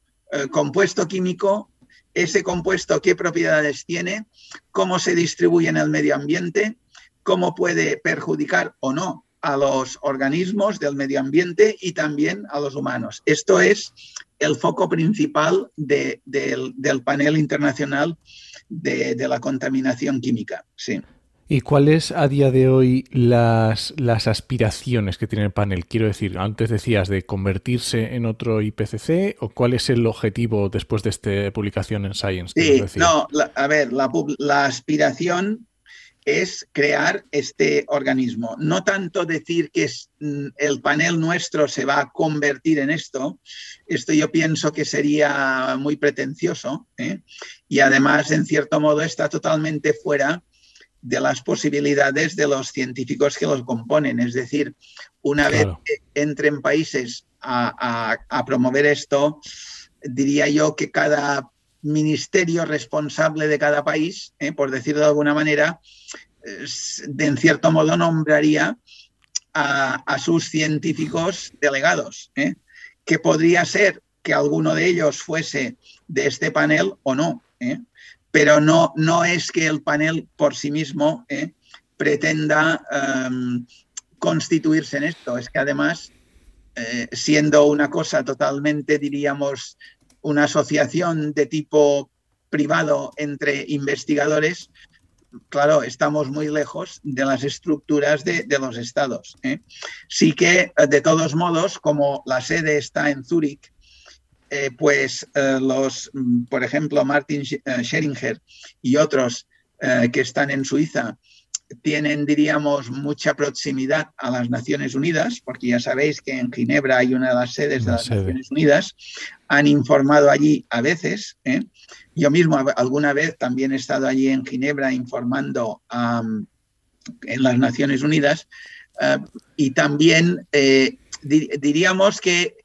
[SPEAKER 4] compuesto químico, ese compuesto, qué propiedades tiene, cómo se distribuye en el medio ambiente, cómo puede perjudicar o no a los organismos del medio ambiente y también a los humanos. Esto es el foco principal del, panel internacional de, la contaminación química. Sí.
[SPEAKER 1] ¿Y cuáles a día de hoy las, las, aspiraciones que tiene el panel? Quiero decir, antes decías de convertirse en otro IPCC o cuál es el objetivo después de esta publicación en Science?
[SPEAKER 4] Sí, no, a ver, la, la aspiración es crear este organismo. No tanto decir que mm, el panel nuestro se va a convertir en esto, esto yo pienso que sería muy pretencioso ¿eh? y además, en cierto modo, está totalmente fuera de las posibilidades de los científicos que los componen. Es decir, una vez que entren países a, promover esto, diría yo que cada ministerio responsable de cada país, ¿eh? por decirlo de alguna manera, de, en cierto modo nombraría a, sus científicos delegados, ¿eh? que podría ser que alguno de ellos fuese de este panel o no, ¿eh? Pero no, no es que el panel por sí mismo ¿eh? pretenda em, constituirse en esto, es que además, siendo una cosa totalmente, diríamos, una asociación de tipo privado entre investigadores, claro, estamos muy lejos de las estructuras de, los estados. ¿eh? Sí que, de todos modos, como la sede está en Zúrich, eh, pues los, mm, por ejemplo, Martin Scheringer y otros que están en Suiza, tienen, diríamos, mucha proximidad a las Naciones Unidas, porque ya sabéis que en Ginebra hay una de las sedes de las Naciones Unidas, han informado allí a veces. ¿eh? Yo mismo alguna vez también he estado allí en Ginebra informando en las Naciones Unidas eh, y también eh, diríamos que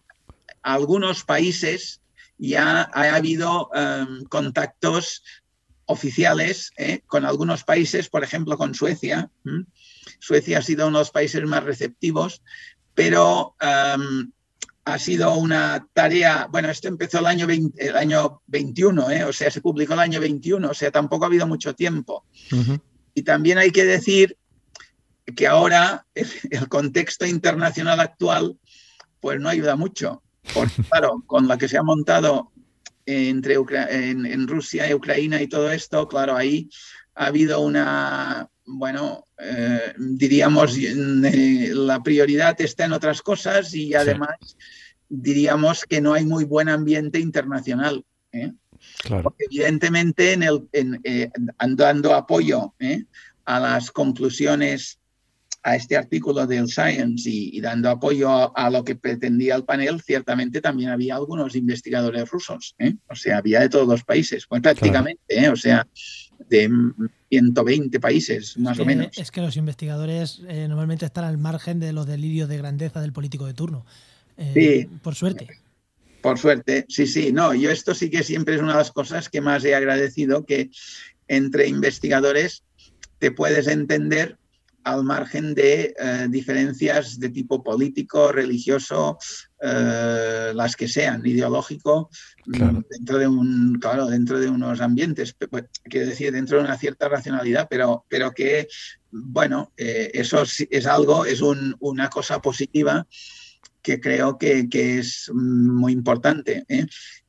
[SPEAKER 4] algunos países ya ha habido contactos oficiales ¿eh? con algunos países, por ejemplo con Suecia. Suecia ha sido uno de los países más receptivos, pero ha sido una tarea, bueno, esto empezó el año, el año 21, ¿eh? o sea, se publicó el año 21, o sea, tampoco ha habido mucho tiempo. Y también hay que decir que ahora el contexto internacional actual pues no ayuda mucho, porque claro, con la que se ha montado entre en, Rusia y Ucrania y todo esto, claro, ahí ha habido una, bueno, eh, diríamos, eh, la prioridad está en otras cosas y además diríamos que no hay muy buen ambiente internacional. ¿eh? Porque evidentemente en el, dando apoyo a las conclusiones a este artículo del Science y, dando apoyo a, lo que pretendía el panel, ciertamente también había algunos investigadores rusos, ¿eh? o sea, había de todos los países, pues prácticamente, ¿eh? o sea, de 120 países más o menos.
[SPEAKER 3] Es que los investigadores eh, normalmente están al margen de los delirios de grandeza del político de turno. sí. Por suerte.
[SPEAKER 4] Por suerte, sí, sí. No, yo esto sí que siempre es una de las cosas que más he agradecido, que entre investigadores te puedes entender al margen de eh, diferencias de tipo político, religioso, eh, las que sean, ideológico, mm, dentro de un, claro, dentro de unos ambientes, pues, quiero decir, dentro de una cierta racionalidad, pero, pero que, bueno, eh, eso es algo, es una cosa positiva que creo que, que es muy importante.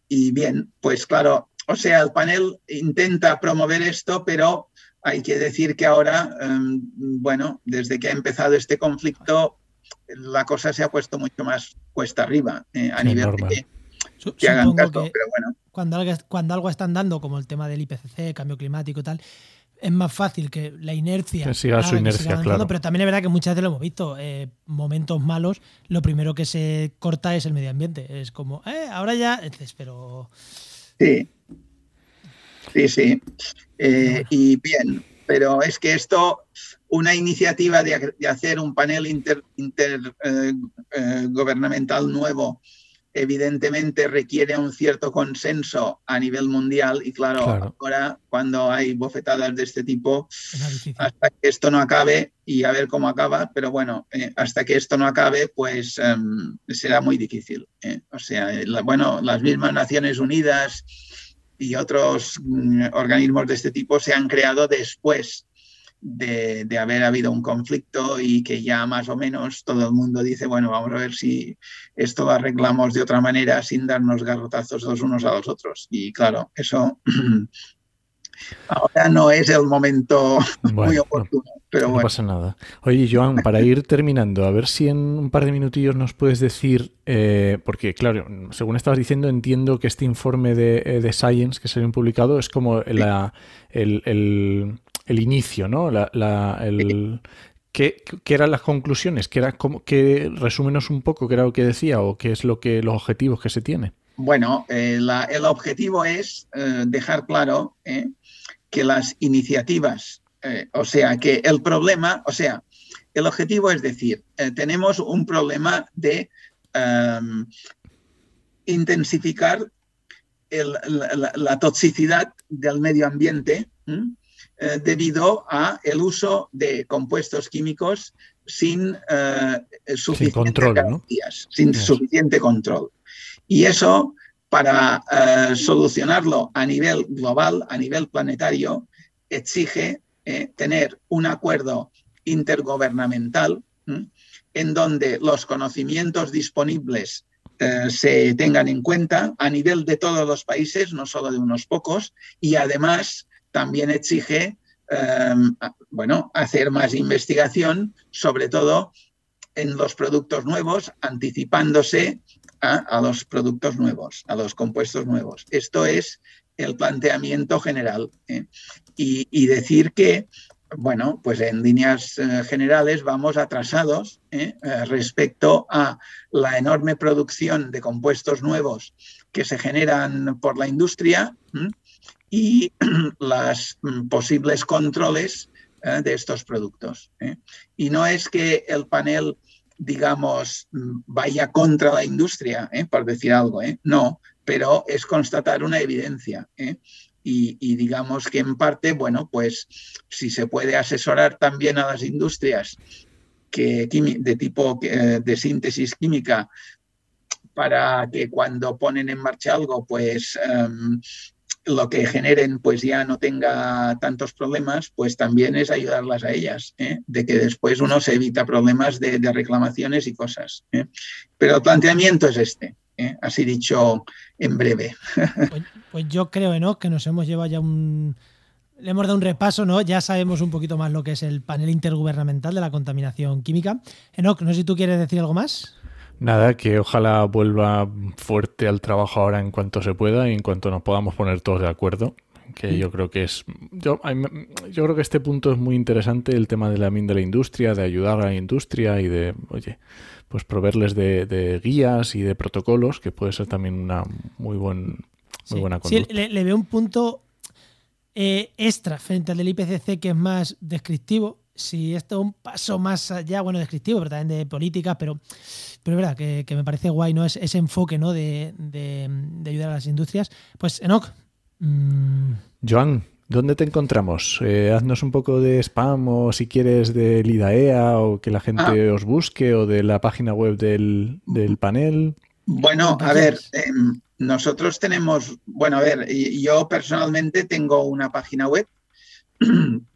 [SPEAKER 4] Y bien, pues claro, o sea, el panel intenta promover esto, pero hay que decir que ahora, em, bueno, desde que ha empezado este conflicto, la cosa se ha puesto mucho más cuesta arriba eh, a nivel de que, hagan caso, pero bueno.
[SPEAKER 3] Cuando algo, cuando algo está andando, como el tema del IPCC, cambio climático y tal, es más fácil que la inercia.
[SPEAKER 1] Que siga su inercia, claro.
[SPEAKER 3] Pero también es verdad que muchas veces lo hemos visto. Eh, momentos malos, lo primero que se corta es el medio ambiente. Es como, eh, ahora ya. pero.
[SPEAKER 4] Sí. Sí, sí. Eh, y bien, pero es que esto, una iniciativa de, hacer un panel intergubernamental eh, eh, nuevo, evidentemente requiere un cierto consenso a nivel mundial y claro, ahora cuando hay bofetadas de este tipo, hasta que esto no acabe y a ver cómo acaba, pero bueno, hasta que esto no acabe, pues em, será muy difícil. O sea, bueno, las mismas Naciones Unidas y otros mm, organismos de este tipo se han creado después de, haber habido un conflicto y que ya más o menos todo el mundo dice, bueno, vamos a ver si esto lo arreglamos de otra manera sin darnos garrotazos los unos a los otros. Y claro, eso ahora no es el momento muy oportuno. Pero no
[SPEAKER 1] pasa nada. Oye, Joan, para ir terminando, a ver si en un par de minutillos nos puedes decir, eh, porque claro, según estabas diciendo, entiendo que este informe de, eh, Science que se ha publicado es como el, inicio, ¿no? ¿qué, eran las conclusiones? ¿Qué era, como, que, resúmenos un poco qué era lo que decía o qué es lo que los objetivos que se tiene?
[SPEAKER 4] Bueno, eh, el objetivo es dejar claro que las iniciativas eh, o sea, que el problema, o sea, el objetivo es decir, eh, tenemos un problema de em, intensificar la, toxicidad del medio ambiente eh, debido a el uso de compuestos químicos sin suficiente control, sin suficiente control. Y eso, para solucionarlo a nivel global, a nivel planetario, exige eh, tener un acuerdo intergubernamental en donde los conocimientos disponibles eh, se tengan en cuenta a nivel de todos los países, no solo de unos pocos, y además también exige em, bueno, hacer más investigación, sobre todo en los productos nuevos, anticipándose a, los productos nuevos, a los compuestos nuevos. Esto es el planteamiento general. ¿eh? Y, decir que, bueno, pues en líneas eh, generales vamos atrasados ¿eh? respecto a la enorme producción de compuestos nuevos que se generan por la industria y los mm, posibles controles de estos productos. Y no es que el panel digamos, vaya contra la industria, ¿eh? por decir algo, ¿eh? no, pero es constatar una evidencia. ¿eh? Y, digamos que en parte, bueno, pues si se puede asesorar también a las industrias que, de tipo de síntesis química para que cuando ponen en marcha algo, pues em, lo que generen pues ya no tenga tantos problemas, pues también es ayudarlas a ellas, ¿eh? de que después uno se evita problemas de, reclamaciones y cosas. ¿eh? Pero el planteamiento es este, ¿eh? así dicho en breve.
[SPEAKER 3] Pues, pues, yo creo, ¿no? que nos hemos llevado ya un... Le hemos dado un repaso, ¿no? Ya sabemos un poquito más lo que es el panel intergubernamental de la contaminación química. Enoch, no sé si tú quieres decir algo más.
[SPEAKER 1] Nada, que ojalá vuelva fuerte al trabajo ahora en cuanto se pueda y en cuanto nos podamos poner todos de acuerdo. Que yo creo que es. Yo, yo creo que este punto es muy interesante, el tema de la, de la industria, de ayudar a la industria y de, oye, pues proveerles de, guías y de protocolos, que puede ser también una muy, buen, muy buena conducta.
[SPEAKER 3] Sí, le, veo un punto eh, extra frente al del IPCC que es más descriptivo. Si esto es un paso más allá, bueno, descriptivo, pero también de política, pero pero es verdad que, me parece guay, ¿no? Es, ese enfoque, ¿no? De, ayudar a las industrias. Pues, Enoch.
[SPEAKER 1] Mm, Joan, ¿dónde te encontramos? Eh, haznos un poco de spam o si quieres del IDAEA o que la gente ah. os busque o de la página web del, panel.
[SPEAKER 4] Bueno, a ver, em, nosotros tenemos, bueno, a ver, yo personalmente tengo una página web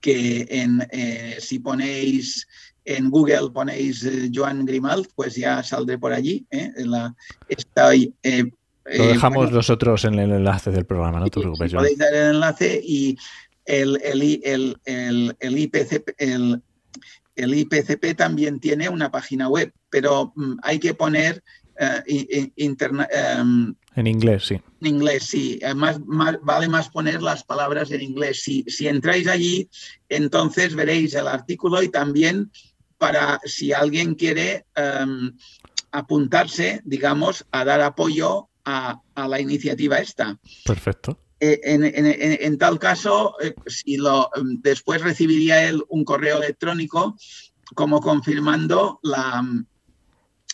[SPEAKER 4] que en, eh, si ponéis en Google ponéis eh, Joan Grimald, pues ya saldré por allí. ¿eh? La, estoy,
[SPEAKER 1] eh, Lo dejamos nosotros en el enlace del programa, no te preocupes.
[SPEAKER 4] Podéis dar el enlace y el, el, el, IPCP, el, IPCP también tiene una página web, pero mm, hay que poner interna,
[SPEAKER 1] em, en inglés, sí.
[SPEAKER 4] En inglés, sí. Además, vale más poner las palabras en inglés. Si, si entráis allí, entonces veréis el artículo y también para si alguien quiere em, apuntarse, digamos, a dar apoyo a, la iniciativa esta.
[SPEAKER 1] Perfecto.
[SPEAKER 4] Eh, en, tal caso, eh, si lo, em, después recibiría él un correo electrónico como confirmando la,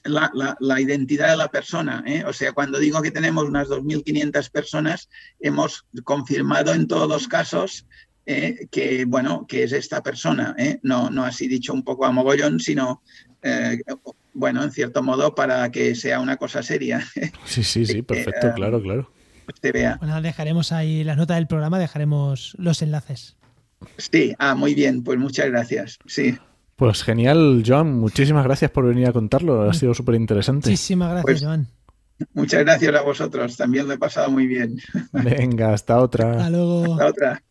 [SPEAKER 4] la, identidad de la persona. ¿eh? O sea, cuando digo que tenemos unas 2.500 personas, hemos confirmado en todos los casos eh, que, bueno, que es esta persona, ¿eh? no, no así dicho un poco a mogollón, sino, eh, bueno, en cierto modo para que sea una cosa seria.
[SPEAKER 1] Sí, sí, sí, perfecto, claro, claro.
[SPEAKER 4] Te vea.
[SPEAKER 3] Bueno, dejaremos ahí las notas del programa, dejaremos los enlaces.
[SPEAKER 4] Sí, ah, muy bien, pues muchas gracias, sí.
[SPEAKER 1] Pues genial, Joan, muchísimas gracias por venir a contarlo, ha sido súper interesante.
[SPEAKER 3] Muchísimas gracias, pues Joan.
[SPEAKER 4] Muchas gracias a vosotros, también lo he pasado muy bien.
[SPEAKER 1] Venga, hasta otra.
[SPEAKER 3] Hasta luego.
[SPEAKER 4] Hasta otra.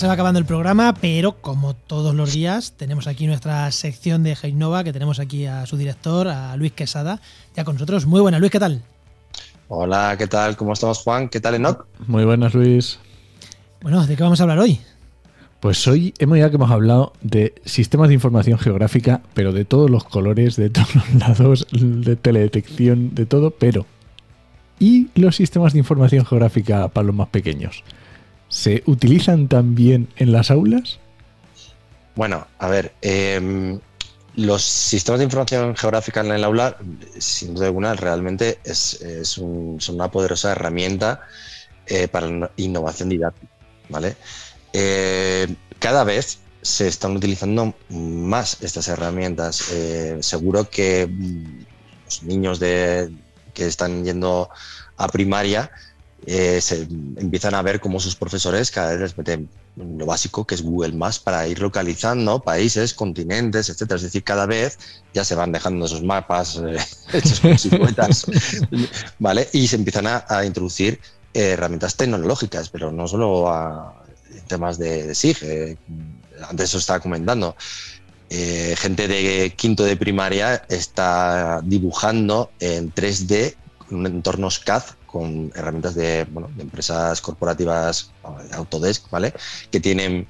[SPEAKER 3] Se va acabando el programa, pero como todos los días, tenemos aquí nuestra sección de Heinova, que tenemos aquí a su director, a Luis Quesada, ya con nosotros. Muy buena, Luis, ¿qué tal?
[SPEAKER 5] Hola, ¿qué tal? ¿Cómo estamos, Juan? ¿Qué tal, Enoch?
[SPEAKER 1] Muy buenas, Luis.
[SPEAKER 3] Bueno, ¿de qué vamos a hablar hoy?
[SPEAKER 1] Pues hoy hemos ya que hemos hablado de sistemas de información geográfica, pero de todos los colores, de todos los lados, de teledetección, de todo, pero ¿y los sistemas de información geográfica para los más pequeños? ¿Se utilizan también en las aulas?
[SPEAKER 5] Bueno, a ver, em, los sistemas de información geográfica en el aula, sin duda alguna, realmente es, son una poderosa herramienta eh, para la innovación didáctica. ¿vale? Eh, cada vez se están utilizando más estas herramientas. Eh, seguro que mm, los niños de, que están yendo a primaria eh, se empiezan a ver cómo sus profesores cada vez les meten lo básico que es Google Maps para ir localizando países, continentes, etcétera. Es decir, cada vez ya se van dejando esos mapas eh, hechos con ¿vale? Y se empiezan a, introducir eh, herramientas tecnológicas, pero no solo a temas de, de SIG. antes os estaba comentando. gente de quinto de primaria está dibujando en 3D en entornos CAD con herramientas de, bueno, de empresas corporativas, Autodesk, ¿vale? Que tienen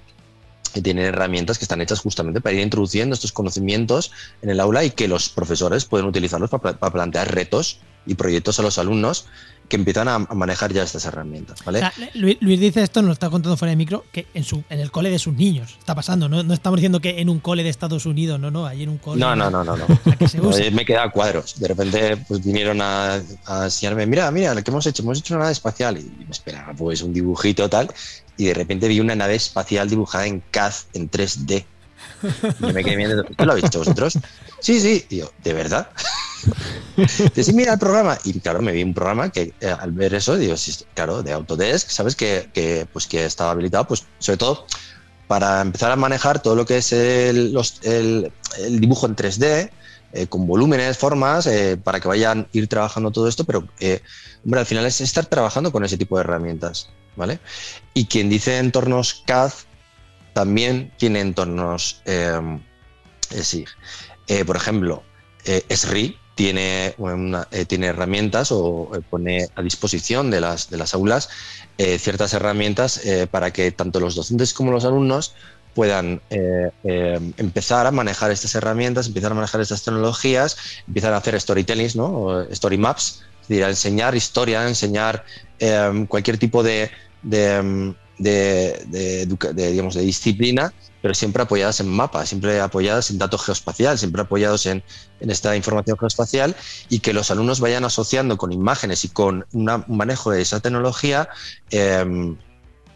[SPEAKER 5] que tienen herramientas que están hechas justamente para ir introduciendo estos conocimientos en el aula y que los profesores pueden utilizarlos para, para plantear retos y proyectos a los alumnos que empiezan a, manejar ya estas herramientas. ¿vale?
[SPEAKER 3] Luis, dice esto, nos lo está contando fuera de micro, que en, su, en el cole de sus niños está pasando. No, no estamos diciendo que en un cole de Estados Unidos, no, no, ahí en un cole.
[SPEAKER 5] No, no, no, no. no. Me queda cuadros. De repente pues, vinieron a, enseñarme, mira, mira, lo que hemos hecho, hemos hecho una nave espacial. Y me esperaba pues un dibujito tal. Y de repente vi una nave espacial dibujada en CAD en 3D. Y me quedé viendo, ¿tú lo habéis visto vosotros? Sí, sí. Y yo, ¿de verdad? Dice, mira el programa. Y claro, me vi un programa que eh, al ver eso, digo, sí, claro, de Autodesk, ¿sabes? Que, pues, que estaba habilitado, pues sobre todo para empezar a manejar todo lo que es el, dibujo en 3D, eh, con volúmenes, formas, eh, para que vayan a ir trabajando todo esto, pero hombre, al final es estar trabajando con ese tipo de herramientas, ¿vale? Y quien dice entornos CAD también tiene entornos SIG. por ejemplo, SRI, tiene, eh, tiene herramientas o eh, pone a disposición de las, de las aulas eh, ciertas herramientas para que tanto los docentes como los alumnos puedan empezar a manejar estas herramientas, empezar a manejar estas tecnologías, empezar a hacer storytelling, ¿no? story maps, es decir, a enseñar historia, a enseñar cualquier tipo de, de, de, digamos, de disciplina pero siempre apoyadas en mapas, siempre apoyadas en datos geoespacial, siempre apoyados en, esta información geoespacial y que los alumnos vayan asociando con imágenes y con un manejo de esa tecnología em,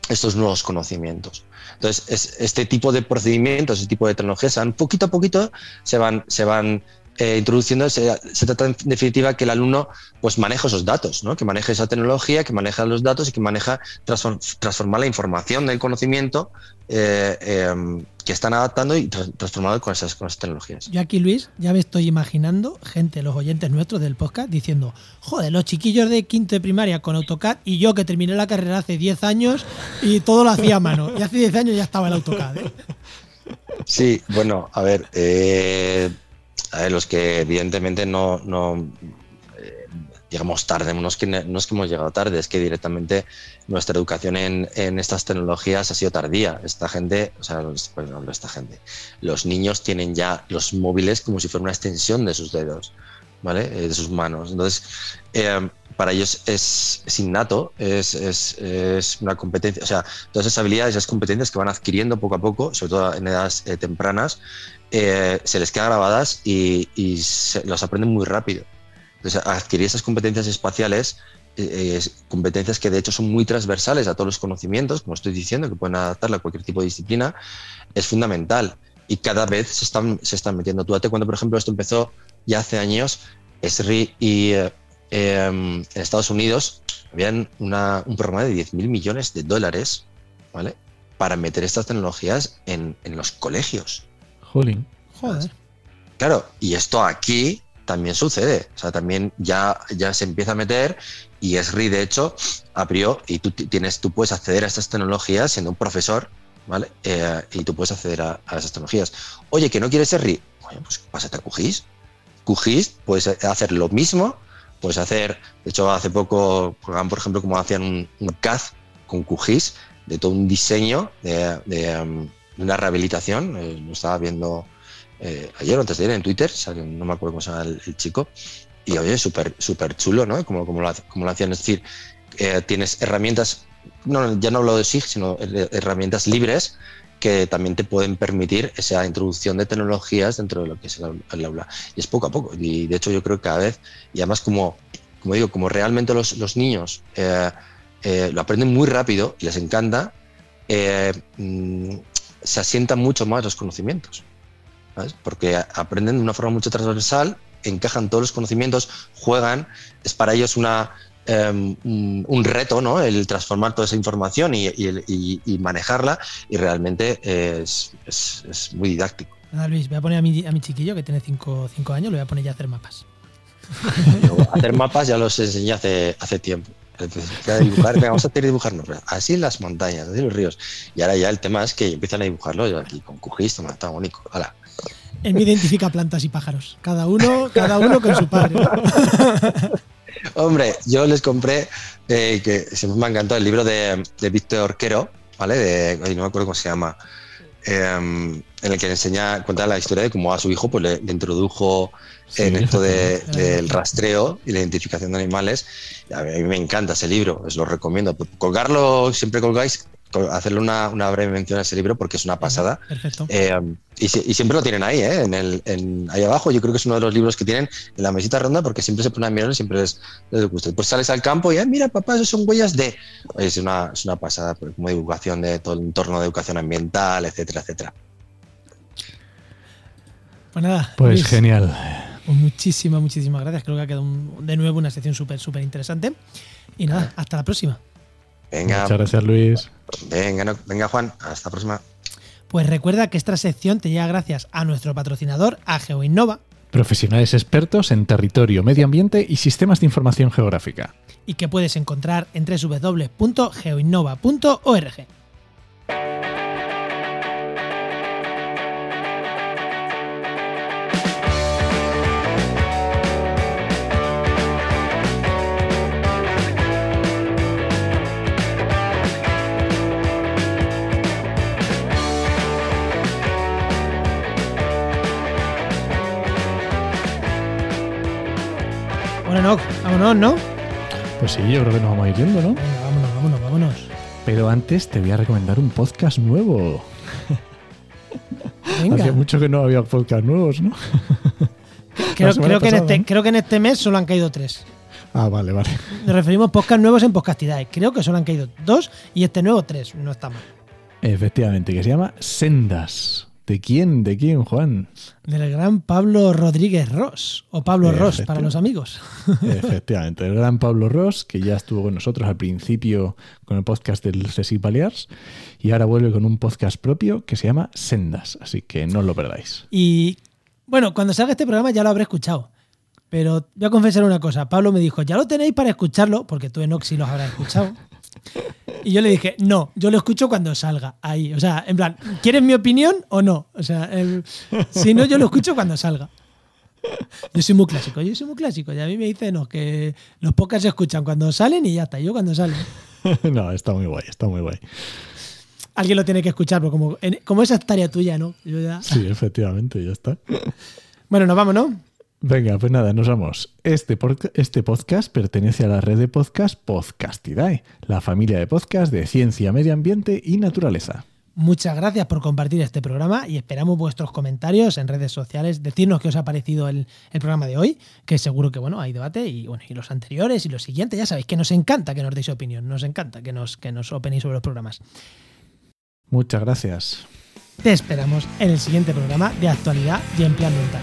[SPEAKER 5] estos nuevos conocimientos. Entonces, este tipo de procedimientos, este tipo de tecnologías, poquito a poquito se van, se van eh, introduciendo, se, trata en definitiva que el alumno pues maneje esos datos, ¿no? que maneje esa tecnología, que maneja los datos y que maneja transformar la información del conocimiento eh, em, que están adaptando y transformando con esas, con esas tecnologías.
[SPEAKER 3] Yo aquí, Luis, ya me estoy imaginando gente, los oyentes nuestros del podcast, diciendo, joder, los chiquillos de quinto de primaria con AutoCAD y yo que terminé la carrera hace 10 años y todo lo hacía a mano. Y hace 10 años ya estaba el AutoCAD. ¿eh?
[SPEAKER 5] Sí, bueno, a ver, eh, los que evidentemente no, no eh, llegamos tarde, no es, que, no es que hemos llegado tarde, es que directamente nuestra educación en, en estas tecnologías ha sido tardía. Esta gente, o sea, pues no, esta gente, los niños tienen ya los móviles como si fuera una extensión de sus dedos, ¿vale? Eh, de sus manos. Entonces, eh, para ellos es, es innato, es, es, es, una competencia, o sea, todas esas habilidades, esas competencias que van adquiriendo poco a poco, sobre todo en edades tempranas, eh, se les queda grabadas y, se, los aprenden muy rápido. Entonces, adquirir esas competencias espaciales, eh, competencias que de hecho son muy transversales a todos los conocimientos, como estoy diciendo, que pueden adaptarla a cualquier tipo de disciplina, es fundamental. Y cada vez se están, se están metiendo. Tú date cuando, por ejemplo, esto empezó ya hace años, ESRI y eh, em, en Estados Unidos habían un programa de 10.000 millones de dólares ¿vale? para meter estas tecnologías en, en los colegios.
[SPEAKER 3] Joder.
[SPEAKER 5] Claro, y esto aquí también sucede. O sea, también ya, ya se empieza a meter y ESRI, de hecho, abrió y tú tienes, tú puedes acceder a estas tecnologías siendo un profesor, ¿vale? Eh, y tú puedes acceder a, esas tecnologías. Oye, que no quieres ESRI, bueno, pues pásate a QGIS. QGIS puedes hacer lo mismo, puedes hacer, de hecho, hace poco, por ejemplo, como hacían un, CAD con QGIS, de todo un diseño de, um, una rehabilitación, eh, lo estaba viendo eh, ayer o antes de ayer en Twitter, no me acuerdo cómo se llama el, chico, y oye, súper súper chulo, ¿no? Como, como, lo, como lo hacían, es decir, eh, tienes herramientas, no, ya no hablo de SIG, sino herramientas libres que también te pueden permitir esa introducción de tecnologías dentro de lo que es el, aula. Y es poco a poco. Y de hecho yo creo que cada vez, y además como, como digo, como realmente los, los niños lo aprenden muy rápido y les encanta, mm, se asientan mucho más los conocimientos, porque aprenden de una forma mucho transversal encajan todos los conocimientos, juegan, es para ellos una, em, un, reto, ¿no? El transformar toda esa información y, manejarla y realmente es, muy didáctico.
[SPEAKER 3] Nada, Luis, voy a poner a mi, a mi chiquillo que tiene 5 años, le voy a poner ya a hacer mapas.
[SPEAKER 5] hacer mapas ya los enseñé hace, hace tiempo. Dibujar, vamos a tener dibujarnos así las montañas, así los ríos. Y ahora ya el tema es que empiezan a dibujarlo aquí con QGIS, está bonito. Hola.
[SPEAKER 3] Él me identifica plantas y pájaros. Cada uno, cada uno con su padre.
[SPEAKER 5] Hombre, yo les compré, eh, que siempre me ha encantado el libro de, Víctor Quero, ¿vale? De, no me acuerdo cómo se llama. Em, en el que enseña, cuenta la historia de cómo a su hijo pues, le, introdujo en esto del rastreo y la identificación de animales. a mí me encanta ese libro, os lo recomiendo. Colgarlo, siempre colgáis hacerle una, breve mención a ese libro porque es una pasada.
[SPEAKER 3] Perfecto.
[SPEAKER 5] Eh, y, siempre lo tienen ahí, ¿eh? en el, ahí abajo. Yo creo que es uno de los libros que tienen en la mesita ronda porque siempre se ponen a mirar y siempre les, les gusta. Pues sales al campo y, mira, papá, esos son huellas de. Es una, es una pasada pues, como divulgación de todo el entorno de educación ambiental, etcétera, etcétera.
[SPEAKER 3] Pues nada.
[SPEAKER 1] Pues genial.
[SPEAKER 3] Pues muchísimas, muchísimas gracias. Creo que ha quedado de nuevo una sección súper, súper interesante. Y nada, hasta la próxima.
[SPEAKER 5] Venga.
[SPEAKER 1] Muchas gracias, Luis.
[SPEAKER 5] Venga, venga, Juan. Hasta la próxima.
[SPEAKER 3] Pues recuerda que esta sección te llega gracias a nuestro patrocinador, a GeoInnova.
[SPEAKER 1] Profesionales expertos en territorio, medio ambiente y sistemas de información geográfica.
[SPEAKER 3] Y que puedes encontrar en www.geoinnova.org. Bueno, vámonos, ¿no?
[SPEAKER 1] Pues sí, yo creo que nos vamos a ir yendo, ¿no?
[SPEAKER 3] vámonos, vámonos, vámonos.
[SPEAKER 1] Pero antes te voy a recomendar un podcast nuevo. Venga. Hacía mucho que no había podcast nuevos, ¿no?
[SPEAKER 3] Creo, que en este, creo que en este mes solo han caído tres.
[SPEAKER 1] Ah, vale, vale.
[SPEAKER 3] Nos referimos a podcast nuevos en podcastidades. Creo que solo han caído dos y este nuevo tres. No está mal.
[SPEAKER 1] Efectivamente, que se llama Sendas. ¿De quién? ¿De quién, Juan?
[SPEAKER 3] Del gran Pablo Rodríguez Ross, o Pablo Ross para los amigos.
[SPEAKER 1] Efectivamente, el gran Pablo Ross, que ya estuvo con nosotros al principio con el podcast del Ceci Balears, y ahora vuelve con un podcast propio que se llama Sendas, así que no lo perdáis.
[SPEAKER 3] Y bueno, cuando salga este programa ya lo habré escuchado. Pero voy a confesar una cosa. Pablo me dijo, ya lo tenéis para escucharlo, porque tú en Oxy los habrás escuchado. Y yo le dije, no, yo lo escucho cuando salga ahí. O sea, en plan, ¿quieres mi opinión o no? O sea, si no, yo lo escucho cuando salga. Yo soy muy clásico, yo soy muy clásico. Y a mí me dicen no, que los pocas se escuchan cuando salen y ya está. Yo cuando salen.
[SPEAKER 1] no, está muy guay, está muy guay.
[SPEAKER 3] Alguien lo tiene que escuchar, pero como, como esa tarea tuya, ¿no?
[SPEAKER 1] Sí, efectivamente, ya está.
[SPEAKER 3] Bueno, nos vamos, ¿no?
[SPEAKER 1] Venga, pues nada, nos vamos. Este, este podcast pertenece a la red de podcast Podcastidae, la familia de podcast de ciencia, medio ambiente y naturaleza.
[SPEAKER 3] Muchas gracias por compartir este programa y esperamos vuestros comentarios en redes sociales, decirnos qué os ha parecido el, programa de hoy, que seguro que bueno, hay debate y bueno, y los anteriores y los siguientes, ya sabéis que nos encanta que nos deis opinión, nos encanta que nos, que nos opinéis sobre los programas.
[SPEAKER 1] Muchas gracias.
[SPEAKER 3] Te esperamos en el siguiente programa de actualidad y empleo ambiental.